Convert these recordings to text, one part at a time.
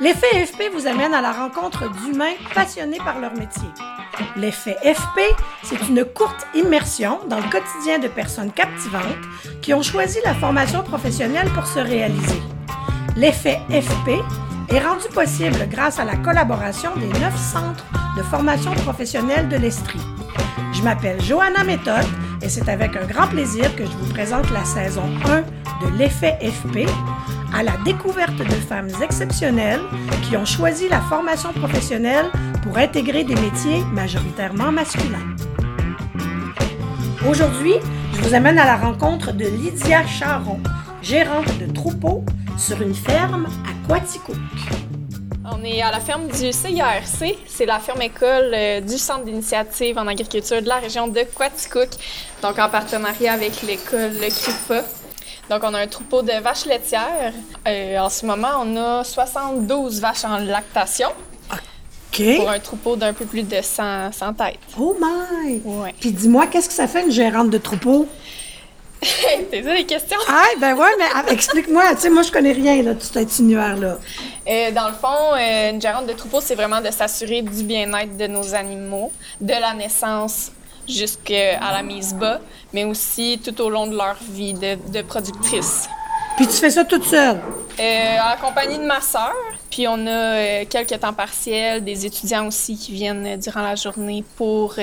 L'effet FP vous amène à la rencontre d'humains passionnés par leur métier. L'effet FP, c'est une courte immersion dans le quotidien de personnes captivantes qui ont choisi la formation professionnelle pour se réaliser. L'effet FP est rendu possible grâce à la collaboration des neuf centres de formation professionnelle de l'Estrie. Je m'appelle Johanna Méthode et c'est avec un grand plaisir que je vous présente la saison 1 de l'effet FP à la découverte de femmes exceptionnelles qui ont choisi la formation professionnelle pour intégrer des métiers majoritairement masculins. Aujourd'hui, je vous amène à la rencontre de Lydia Charon, gérante de troupeau sur une ferme à Quaticook. On est à la ferme du CIRC, c'est la ferme école euh, du Centre d'initiative en agriculture de la région de Quaticook, donc en partenariat avec l'école CRIFA. Donc, on a un troupeau de vaches laitières. Euh, en ce moment, on a 72 vaches en lactation. OK. Pour un troupeau d'un peu plus de 100, 100 têtes. Oh my! Ouais. Puis dis-moi, qu'est-ce que ça fait une gérante de troupeau? T'as ça les questions? Ah, ben ouais, mais ah, explique-moi. Tu sais, moi, je connais rien, là, de cet univers-là. Euh, dans le fond, euh, une gérante de troupeau, c'est vraiment de s'assurer du bien-être de nos animaux, de la naissance jusqu'à la mise bas, mais aussi tout au long de leur vie de, de productrice. Puis tu fais ça toute seule? Euh, en compagnie de ma sœur, puis on a euh, quelques temps partiels, des étudiants aussi qui viennent euh, durant la journée pour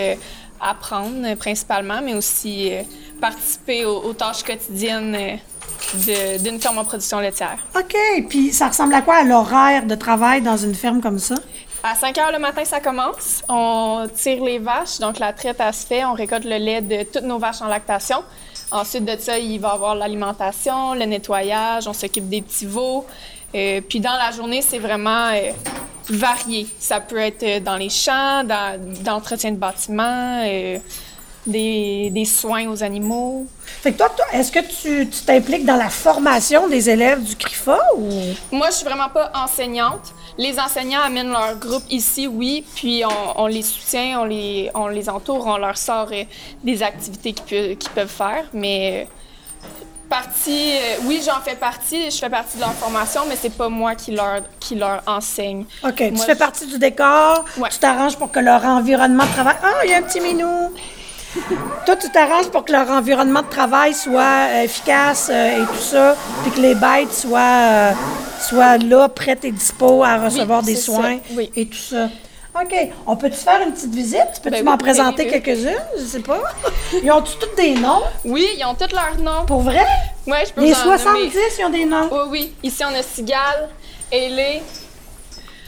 apprendre principalement, mais aussi participer aux, aux tâches quotidiennes d'une ferme en production laitière. OK. Puis ça ressemble à quoi à l'horaire de travail dans une ferme comme ça? À 5 heures le matin, ça commence. On tire les vaches, donc la traite, elle se fait. On récolte le lait de toutes nos vaches en lactation. Ensuite de ça, il va y avoir l'alimentation, le nettoyage, on s'occupe des petits veaux. Euh, puis dans la journée, c'est vraiment euh, varié. Ça peut être euh, dans les champs, dans d'entretien de bâtiments, des, des soins aux animaux. Fait que toi, toi, est-ce que tu t'impliques dans la formation des élèves du CRIFA ou... Moi, je suis vraiment pas enseignante. Les enseignants amènent leur groupe ici, oui, puis on, on les soutient, on les, on les entoure, on leur sort euh, des activités qu'ils peuvent faire, mais euh, partie, euh, oui, j'en fais partie, je fais partie de leur formation, mais c'est pas moi qui leur, qui leur enseigne. OK, tu fais je- partie du décor, Ouais. tu t'arranges pour que leur environnement de travail... Ah, il y a un petit minou! Toi, tu t'arranges pour que leur environnement de travail soit euh, efficace euh, et tout ça, puis que les bêtes soient, euh, soient là, prêtes et dispo à recevoir des soins ça, oui. et tout ça. OK. On peut-tu faire une petite visite? Peux-tu Ben m'en oui, présenter ben oui. quelques-unes? Je sais pas. Ils ont tous des noms? Oui, ils ont tous leurs noms. Pour vrai? Ouais, je peux Les vous en 70, nommer. ils ont des noms. Oui, oui. Ici, on a Cigale, Ailey,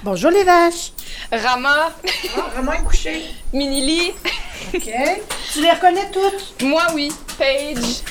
Bonjour les vaches. Rama, Ah, vraiment couché. Minili. OK. Tu les reconnais toutes? Moi, oui. Paige.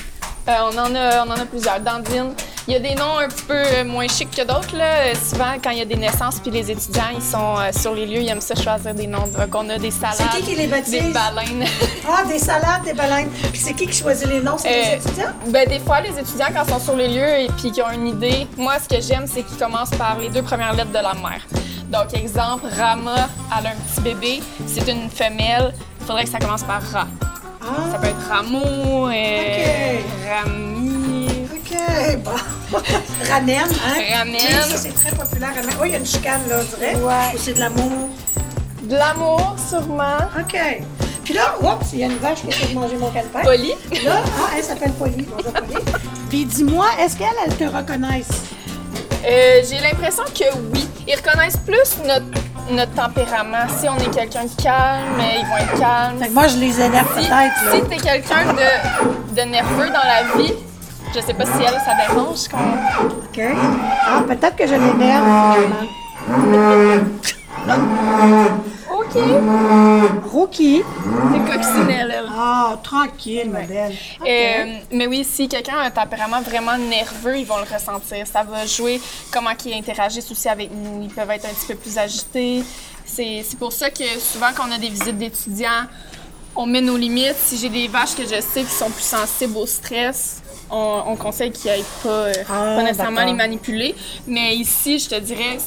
Euh, on, en a, on en a plusieurs. Dandine. Il y a des noms un petit peu euh, moins chics que d'autres. Là. Euh, Souvent, quand il y a des naissances, puis les étudiants, ils sont euh, sur les lieux, ils aiment ça choisir des noms. Donc, on a des salades, C'est qui qui les baptise? des baleines. Ah, des salades, des baleines. Puis c'est qui qui choisit les noms? C'est Euh, les étudiants? ben, des fois, les étudiants, quand ils sont sur les lieux et puis qu'ils ont une idée, moi, ce que j'aime, c'est qu'ils commencent par les deux premières lettres de la mère. Donc, exemple, Rama, elle a un petit bébé, c'est une femelle, il faudrait que ça commence par Ra. Ah, Ça peut être Rameau, euh, Ok. Rami. OK. Bon. Ramen, hein? Ramen. Oui, ça, c'est très populaire. Ramen. Oui, il y a une chicane, là, on dirait. Ouais. Ou c'est de l'amour? De l'amour, sûrement. OK. Puis là, oups, il y a une vache qui essaie de manger mon calepin. Poli. Là, ah, elle s'appelle Polly. Bonjour, Polly. Puis dis-moi, est-ce qu'elle, elle te reconnaissent? Euh, J'ai l'impression que oui. Ils reconnaissent plus notre, notre tempérament. Si on est quelqu'un de calme, ils vont être calmes. Fait que moi, je les énerve Si, peut-être, si t'es quelqu'un de, de nerveux dans la vie, je sais pas si elle, ça dérange. qu'on- OK. Ah, peut-être que je l'énerve, OK. Rookie? C'est coccinelle, elle. Ah, tranquille, ma belle. Euh, mais oui, si quelqu'un a un tempérament vraiment nerveux, ils vont le ressentir. Ça va jouer comment ils interagissent aussi avec nous. Ils peuvent être un petit peu plus agités. C'est c'est pour ça que souvent, quand on a des visites d'étudiants, on met nos limites. Si j'ai des vaches que je sais qui sont plus sensibles au stress, on, on conseille qu'ils n'aillent pas, euh, Ah, pas nécessairement les manipuler. Mais ici, je te dirais,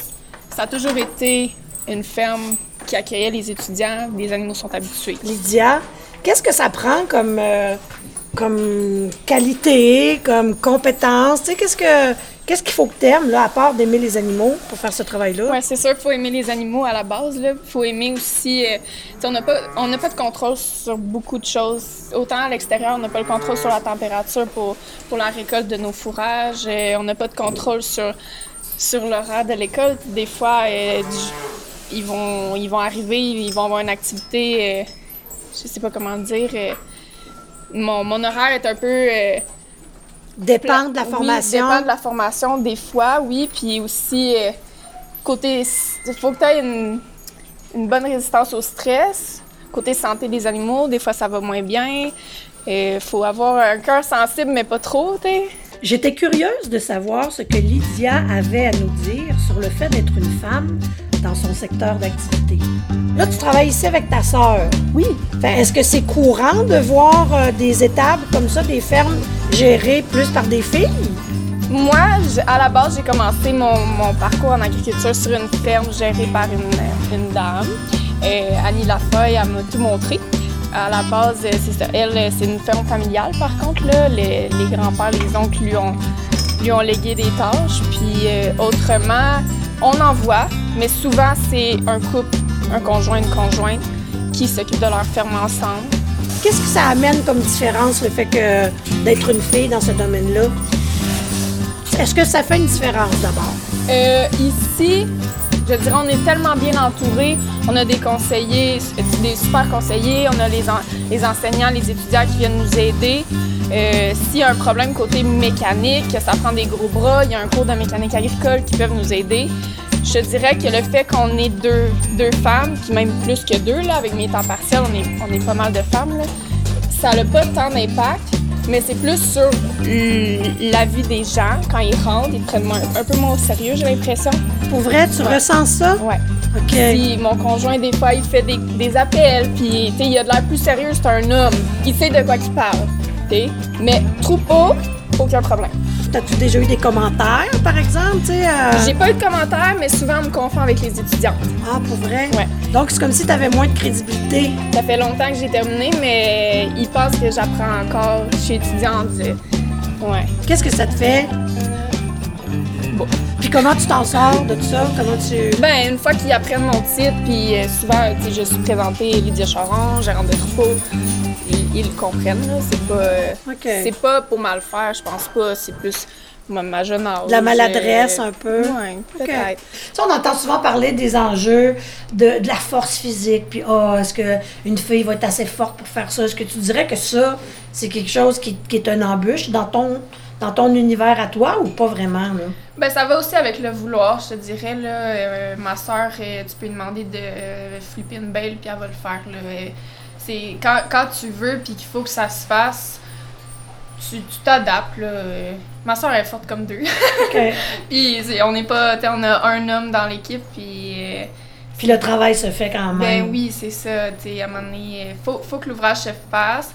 ça a toujours été une ferme qui accueillait les étudiants. Les animaux sont habitués. Lydia, qu'est-ce que ça prend comme, euh, comme qualité, comme compétence? Tu sais, qu'est-ce que qu'est-ce qu'il faut que tu aimes, là, à part d'aimer les animaux pour faire ce travail-là? Oui, c'est sûr qu'il faut aimer les animaux à la base. Il faut aimer aussi. Euh, on n'a pas, on pas de contrôle sur beaucoup de choses. Autant à l'extérieur, on n'a pas le contrôle sur la température pour, pour la récolte de nos fourrages. Euh, on n'a pas de contrôle sur, sur l'horaire de l'école. Des fois, euh, ils, vont, ils vont arriver, ils vont avoir une activité, je sais pas comment dire. mon, mon horaire est un peu Dépend de la formation. Oui, dépend de la formation, des fois, oui. Puis aussi, euh, côté. Il faut que tu aies une, bonne résistance au stress. Côté santé des animaux, des fois, ça va moins bien. Il faut avoir un cœur sensible, mais pas trop, tu J'étais curieuse de savoir ce que Lydia avait à nous dire sur le fait d'être une femme dans son secteur d'activité. Là, tu travailles ici avec ta sœur. Oui. Est-ce que c'est courant de voir euh, des étables comme ça, des fermes gérées plus par des filles? Moi, à la base, j'ai commencé mon, parcours en agriculture sur une ferme gérée par une, une dame. Et Annie Lafeuille, elle m'a tout montré. À la base, c'est ça. Elle, c'est une ferme familiale, par contre. Là, les, grands-pères, les oncles lui ont, lui ont légué des tâches. Puis euh, autrement, on en voit, mais souvent, c'est un couple, un conjoint, une conjointe qui s'occupe de leur ferme ensemble. Qu'est-ce que ça amène comme différence, le fait que d'être une fille dans ce domaine-là? Est-ce que ça fait une différence d'abord? Euh, ici, je dirais, on est tellement bien entouré. On a des conseillers, des super conseillers, on a les, enseignants, les étudiants qui viennent nous aider. Euh, S'il y a un problème côté mécanique, ça prend des gros bras, il y a un cours de mécanique agricole qui peuvent nous aider. Je dirais que le fait qu'on est deux, femmes, puis même plus que deux, là, avec mes temps partiels, on est, pas mal de femmes, ça n'a pas tant d'impact mais c'est plus sur la vie des gens. Quand ils rentrent, ils prennent un peu moins au sérieux, j'ai l'impression. Pour vrai, tu ressens ça? Ouais. OK. Puis mon conjoint, des fois, il fait des, des appels, puis il a de l'air plus sérieux, c'est un homme. Il sait de quoi il parle. Mais troupeau, aucun problème. As-tu déjà eu des commentaires, par exemple? Euh? J'ai pas eu de commentaires, mais souvent on me confond avec les étudiants. Ah, pour vrai? Ouais. Donc c'est comme si tu avais moins de crédibilité. Ça fait longtemps que j'ai terminé, mais ils pensent que j'apprends encore. Je suis étudiante. Ouais. Qu'est-ce que ça te fait? Bon. Puis comment tu t'en sors de tout ça? Comment tu... Ben, une fois qu'ils apprennent mon titre, puis euh, souvent, je suis présentée Lydia Charon, gérante de troupeau ils, le comprennent. C'est pas, euh, c'est pas pour mal faire, je pense pas. C'est plus ma, jeune âge. la maladresse un peu. Oui, peut-être. on entend souvent parler des enjeux de, de la force physique. Puis, oh, est-ce qu'une fille va être assez forte pour faire ça? Est-ce que tu dirais que ça, c'est quelque chose qui, qui est une embûche dans ton, dans ton univers à toi ou pas vraiment? Là? Ben, ça va aussi avec le vouloir, je te dirais. Là, euh, ma soeur, euh, tu peux lui demander de flipper une belle, puis elle va le faire. Là. C'est quand, quand tu veux puis qu'il faut que ça se fasse, tu t'adaptes. Ma soeur est forte comme deux. puis on n'est pas. On a un homme dans l'équipe, puis. Euh, puis le travail se fait quand même. Ben oui, c'est ça. à un moment donné, il faut, faut que l'ouvrage se fasse.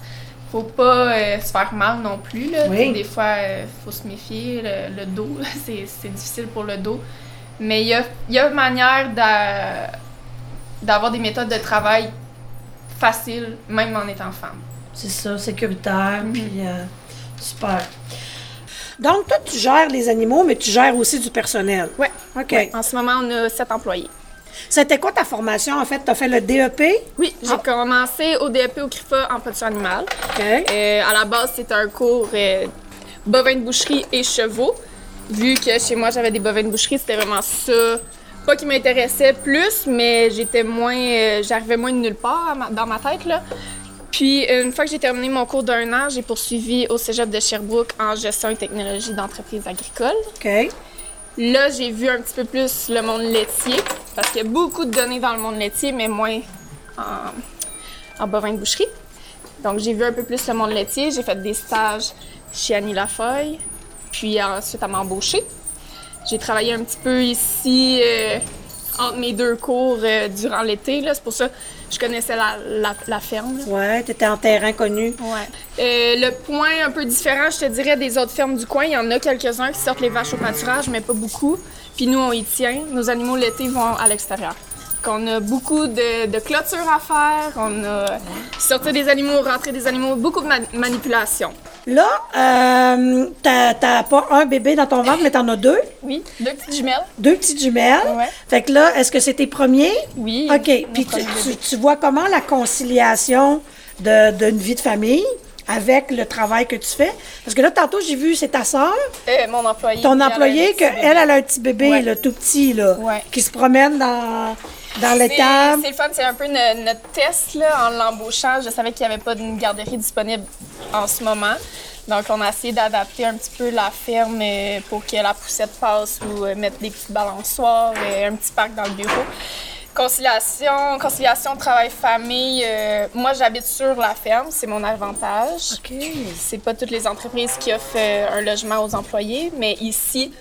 Faut pas euh, se faire mal non plus. Là. Des fois, il euh, faut se méfier. Le, dos, c'est difficile pour le dos. Mais il y a, y a une manière d'avoir des méthodes de travail facile, même en étant femme. C'est ça, sécuritaire, mhm. puis euh, super. Donc, toi, tu gères les animaux, mais tu gères aussi du personnel. Oui. OK. En ce moment, on a sept employés. C'était quoi ta formation, en fait? Tu as fait le DEP? Oui, j'ai ah. commencé au DEP au CRIFA en production animale. OK. Euh, à la base, c'était un cours euh, bovin de boucherie et chevaux. Vu que chez moi, j'avais des bovins de boucherie, c'était vraiment ça pas qui m'intéressait plus, mais j'étais moins, euh, j'arrivais moins de nulle part dans ma tête là. Puis une fois que j'ai terminé mon cours d'un an, j'ai poursuivi au Cégep de Sherbrooke en gestion et technologie d'entreprise agricole. OK. Là, j'ai vu un petit peu plus le monde laitier parce qu'il y a beaucoup de données dans le monde laitier, mais moins en, en bovin de boucherie. Donc j'ai vu un peu plus le monde laitier. J'ai fait des stages chez Annie Lafeuille, puis ensuite à m'embaucher. J'ai travaillé un petit peu ici euh, entre mes deux cours euh, durant l'été. C'est pour ça que je connaissais la, la, ferme. Oui, Ouais, tu étais en terrain connu. Ouais. Euh, le point un peu différent, je te dirais, des autres fermes du coin, il y en a quelques-uns qui sortent les vaches au pâturage, mais pas beaucoup. Puis nous, on y tient. Nos animaux l'été vont à l'extérieur. Qu'on a beaucoup de, de clôtures à faire, on a sorti des animaux, rentré des animaux, beaucoup de ma- manipulation. Là, euh, t'as pas un bébé dans ton ventre, mais t'en as deux. Oui, deux petites jumelles. Deux petites jumelles. Ouais. Fait que là, est-ce que c'est tes premiers? Oui. OK. Puis tu, vois comment la conciliation de- d'une vie de famille avec le travail que tu fais? Parce que là, tantôt, j'ai vu, c'est ta sœur, Euh, mon employé. ton employé, qu'elle, elle a un petit bébé, Ouais. là, tout petit, là, Ouais. qui se promène dans, dans C'est l'étable. c'est le fun, c'est un peu no- notre test là, en l'embauchant. Je savais qu'il n'y avait pas d'une garderie disponible en ce moment. Donc, on a essayé d'adapter un petit peu la ferme euh, pour que la poussette passe ou euh, mettre des petites balançoires et un petit parc dans le bureau. Conciliation, conciliation travail-famille. euh, moi, j'habite sur la ferme, c'est mon avantage. OK. C'est pas toutes les entreprises qui offrent euh, un logement aux employés, mais ici,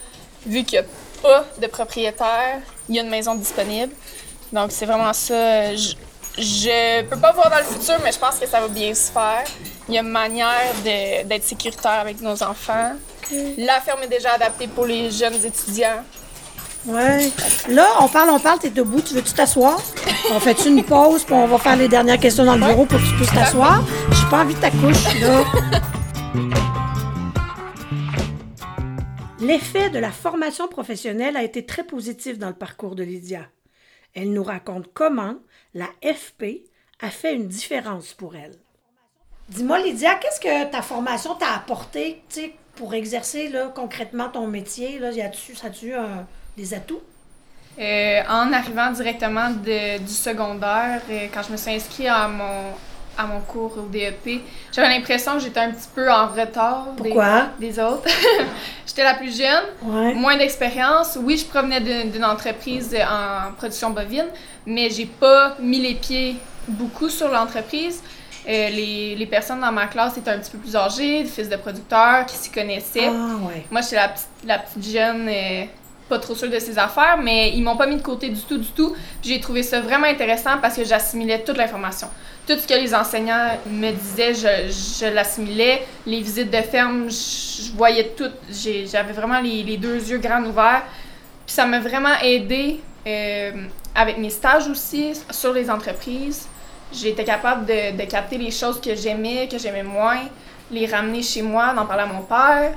vu qu'il n'y a pas de propriétaire, il y a une maison disponible. Donc, c'est vraiment ça. Je, je peux pas voir dans le futur, mais je pense que ça va bien se faire. Il y a une manière d'être sécuritaire avec nos enfants. La ferme est déjà adaptée pour les jeunes étudiants. Ouais. Là, on parle, on parle, t'es debout, tu veux-tu t'asseoir? On fait une pause, puis on va faire les dernières questions dans le bureau pour que tu puisses t'asseoir? J'ai pas envie de ta couche, là. L'effet de la formation professionnelle a été très positif dans le parcours de Lydia. Elle nous raconte comment la FP a fait une différence pour elle. Dis-moi, Lydia, qu'est-ce que ta formation t'a apporté tu pour exercer là, concrètement ton métier? Là, y a-tu, ça a-tu un- des atouts? Euh, en arrivant directement du secondaire, euh, quand je me suis inscrite à mon, à mon cours au DEP, j'avais l'impression que j'étais un petit peu en retard des- Pourquoi? des, autres. j'étais la plus jeune, Ouais. moins d'expérience. Oui, je provenais d'une entreprise en production bovine, mais j'ai pas mis les pieds beaucoup sur l'entreprise. Euh, les, les personnes dans ma classe étaient un petit peu plus âgées, des fils de producteurs qui s'y connaissaient. Ah, ouais. Moi, j'étais la petite, la petite jeune, euh, pas trop sûre de ses affaires, mais ils m'ont pas mis de côté du tout, du tout. J'ai trouvé ça vraiment intéressant parce que j'assimilais toute l'information. Tout ce que les enseignants me disaient, je, je l'assimilais. Les visites de ferme, je, je voyais tout. J'avais vraiment les, les deux yeux grands ouverts. Puis ça m'a vraiment aidé euh, avec mes stages aussi sur les entreprises. J'ai été capable de, de capter les choses que j'aimais, que j'aimais moins, les ramener chez moi, d'en parler à mon père.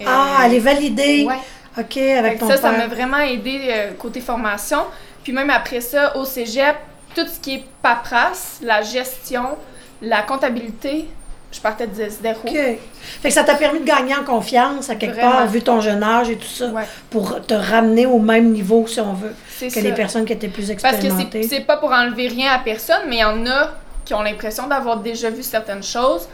Euh, Ah, validée. Ouais. OK, avec ton ça, ça m'a père. vraiment aidé euh, côté formation. Puis même après ça, au cégep, tout ce qui est paperasse, la gestion, la comptabilité, je partais de zéro. OK. Fait que ça t'a permis de gagner en confiance à quelque Vraiment. part, vu ton jeune âge et tout ça, Ouais. pour te ramener au même niveau, si on veut, que ça. les personnes qui étaient plus Parce que expérimentées. c'est pas pour enlever rien à personne, mais il y en a qui ont l'impression d'avoir déjà vu certaines choses.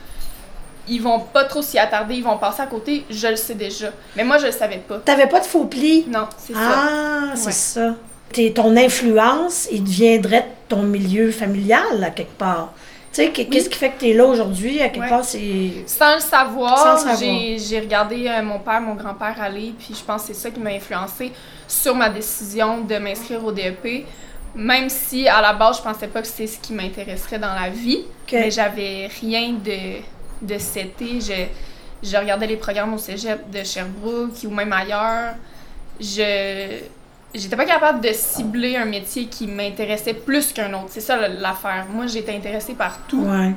Ils vont pas trop s'y attarder, ils vont passer à côté. Je le sais déjà. Mais moi, je le savais pas. T'avais pas de faux plis? Non, c'est ça. Ah, c'est Ouais. ça. T'es- ton influence, il deviendrait de ton milieu familial, à quelque part. Tu sais, que- qu'est-ce qui fait que tu es là aujourd'hui, à quelque Ouais. part, c'est... Sans le savoir, Sans le savoir. j'ai regardé euh, mon père, mon grand-père aller, puis je pense que c'est ça qui m'a influencé sur ma décision de m'inscrire au DEP. Même si à la base, je pensais pas que c'est ce qui m'intéresserait dans la vie, Ok. mais j'avais rien de, de seté. Je, je regardais les programmes au cégep de Sherbrooke ou même ailleurs. Je j'étais pas capable de cibler un métier qui m'intéressait plus qu'un autre. C'est ça l'affaire. Moi, j'étais intéressée par tout. Ouais.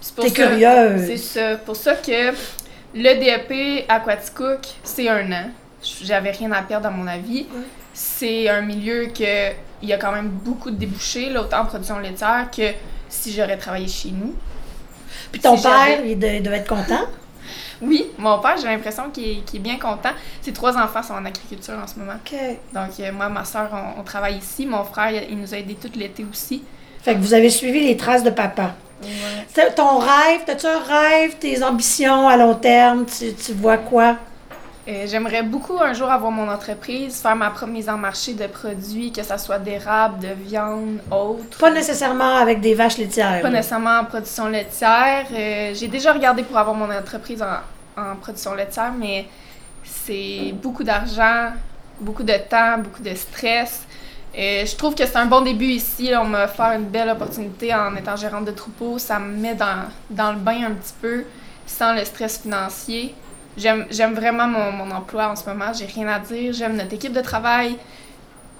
C'est pour T'es ça- curieuse. C'est ça. Pour ça que le DEP Aquaticook, c'est un an. J'avais rien à perdre à mon avis. Ouais. C'est un milieu que il y a quand même beaucoup de débouchés, là, autant en production laitière que si j'aurais travaillé chez nous. Puis ton Si père, il devait être content? Oui, mon père, j'ai l'impression qu'il est, bien content. Ses trois enfants sont en agriculture en ce moment. OK. Donc, euh, moi, ma soeur, on, on travaille ici. Mon frère, il, nous a aidés tout l'été aussi. Fait que vous avez suivi les traces de papa. Ton rêve, t'as-tu un rêve, tes ambitions à long terme, tu, tu vois quoi? Euh, J'aimerais beaucoup un jour avoir mon entreprise, faire ma propre mise en marché de produits, que ce soit d'érable, de viande, autre. Pas nécessairement avec des vaches laitières. Pas nécessairement en production laitière. Euh, J'ai déjà regardé pour avoir mon entreprise en, en production laitière, mais c'est beaucoup d'argent, beaucoup de temps, beaucoup de stress. Euh, je trouve que c'est un bon début ici. là. On m'a offert une belle opportunité en étant gérante de troupeau. Ça me met dans, dans le bain un petit peu, sans le stress financier. J'aime j'aime vraiment mon, mon emploi en ce moment. J'ai rien à dire. J'aime notre équipe de travail.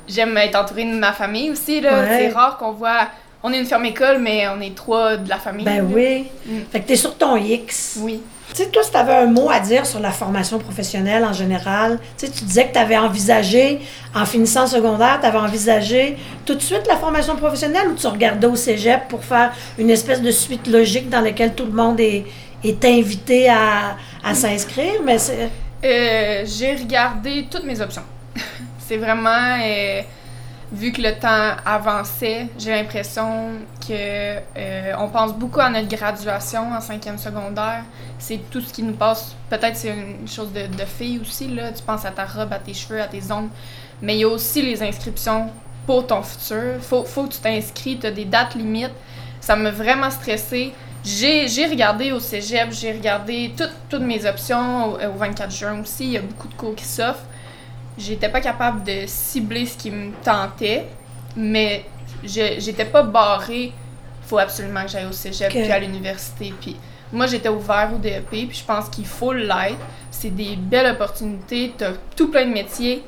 j'aime être entourée de ma famille aussi. Là. Ouais. C'est rare qu'on voit. On est une ferme école, mais on est trois de la famille. Ben là. oui. Mm. Fait que t'es sur ton X. Oui. Tu sais, toi, si tu avais un mot à dire sur la formation professionnelle en général, tu sais, tu disais que tu avais envisagé, en finissant secondaire, tu avais envisagé tout de suite la formation professionnelle ou tu regardais au cégep pour faire une espèce de suite logique dans laquelle tout le monde est, est invité à, à s'inscrire? Mais c'est. Euh, j'ai regardé toutes mes options. c'est vraiment. euh, vu que le temps avançait, j'ai l'impression que euh, on pense beaucoup à notre graduation en cinquième secondaire. C'est tout ce qui nous passe. Peut-être c'est une chose de, de fille aussi, là. Tu penses à ta robe, à tes cheveux, à tes ongles. Mais il y a aussi les inscriptions pour ton futur. Faut, faut que tu t'inscris, as des dates limites. Ça m'a vraiment stressée. J'ai j'ai regardé au cégep, j'ai regardé toutes, toutes mes options au, au 24 juin aussi. Il y a beaucoup de cours qui s'offrent. J'étais pas capable de cibler ce qui me tentait, mais je- j'étais pas barrée. faut absolument que j'aille au cégep Ok. puis à l'université. Puis moi, j'étais ouvert au DEP, puis je pense qu'il faut l'être. C'est des belles opportunités, t'as tout plein de métiers.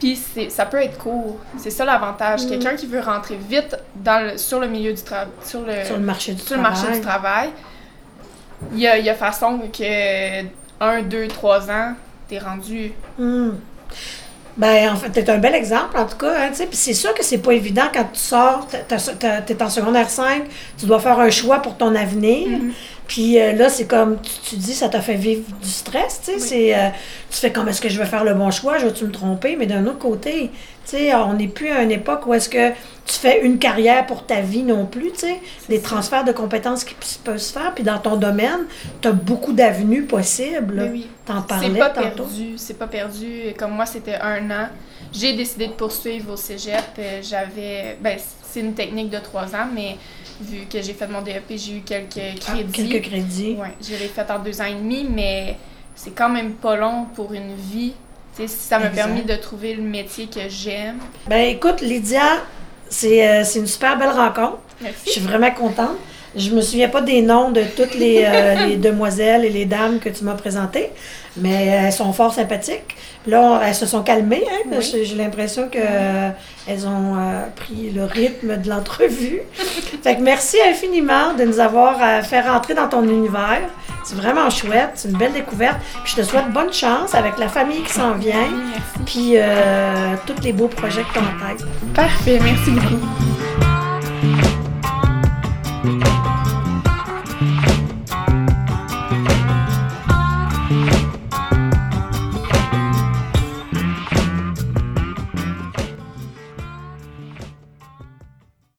Puis c'est- ça peut être court. C'est ça l'avantage. Mm. Quelqu'un qui veut rentrer vite dans le- sur le milieu du travail, sur le, sur le marché du sur le travail. marché du travail, il y a, il y a façon que un, deux, trois ans, t'es rendu. Hmm. Ben, en fait, t'es un bel exemple, en tout cas. Hein. Puis c'est sûr que c'est pas évident quand tu sors, t'es en secondaire 5, tu dois faire un choix pour ton avenir. Mhm. Puis euh, là, c'est comme, tu, tu dis, ça t'a fait vivre du stress, tu sais. Oui. c'est, euh, tu fais comme, est-ce que je vais faire le bon choix? Je vais-tu me tromper? Mais d'un autre côté, tu sais, on n'est plus à une époque où est-ce que tu fais une carrière pour ta vie non plus, tu sais. Des transferts de compétences qui peuvent se faire. Puis dans ton domaine, tu as beaucoup d'avenues possibles. oui. T'en parlais pas tantôt. perdu, c'est pas perdu. Comme moi, c'était un an. J'ai décidé de poursuivre au cégep. Euh, J'avais. Ben, c'est une technique de trois ans, mais vu que j'ai fait mon DEP, j'ai eu quelques Ah, crédits. quelques crédits. Ouais, je l'ai fait en deux ans et demi, mais c'est quand même pas long pour une vie. Tu sais, ça m'a permis de trouver le métier que j'aime. Ben écoute, Lydia, c'est euh, une super belle rencontre. Je Merci. suis vraiment contente. Je me souviens pas des noms de toutes les, euh, les demoiselles et les dames que tu m'as présentées, mais elles sont fort sympathiques. Là, on- elles se sont calmées. Hein, Oui. J'ai l'impression que euh, elles ont euh, pris le rythme de l'entrevue. fait que merci infiniment de nous avoir fait rentrer dans ton univers. C'est vraiment chouette. C'est une belle découverte. Puis je te souhaite bonne chance avec la famille qui s'en vient. Merci. Puis tous les beaux projets que tu as en tête. Parfait, merci beaucoup.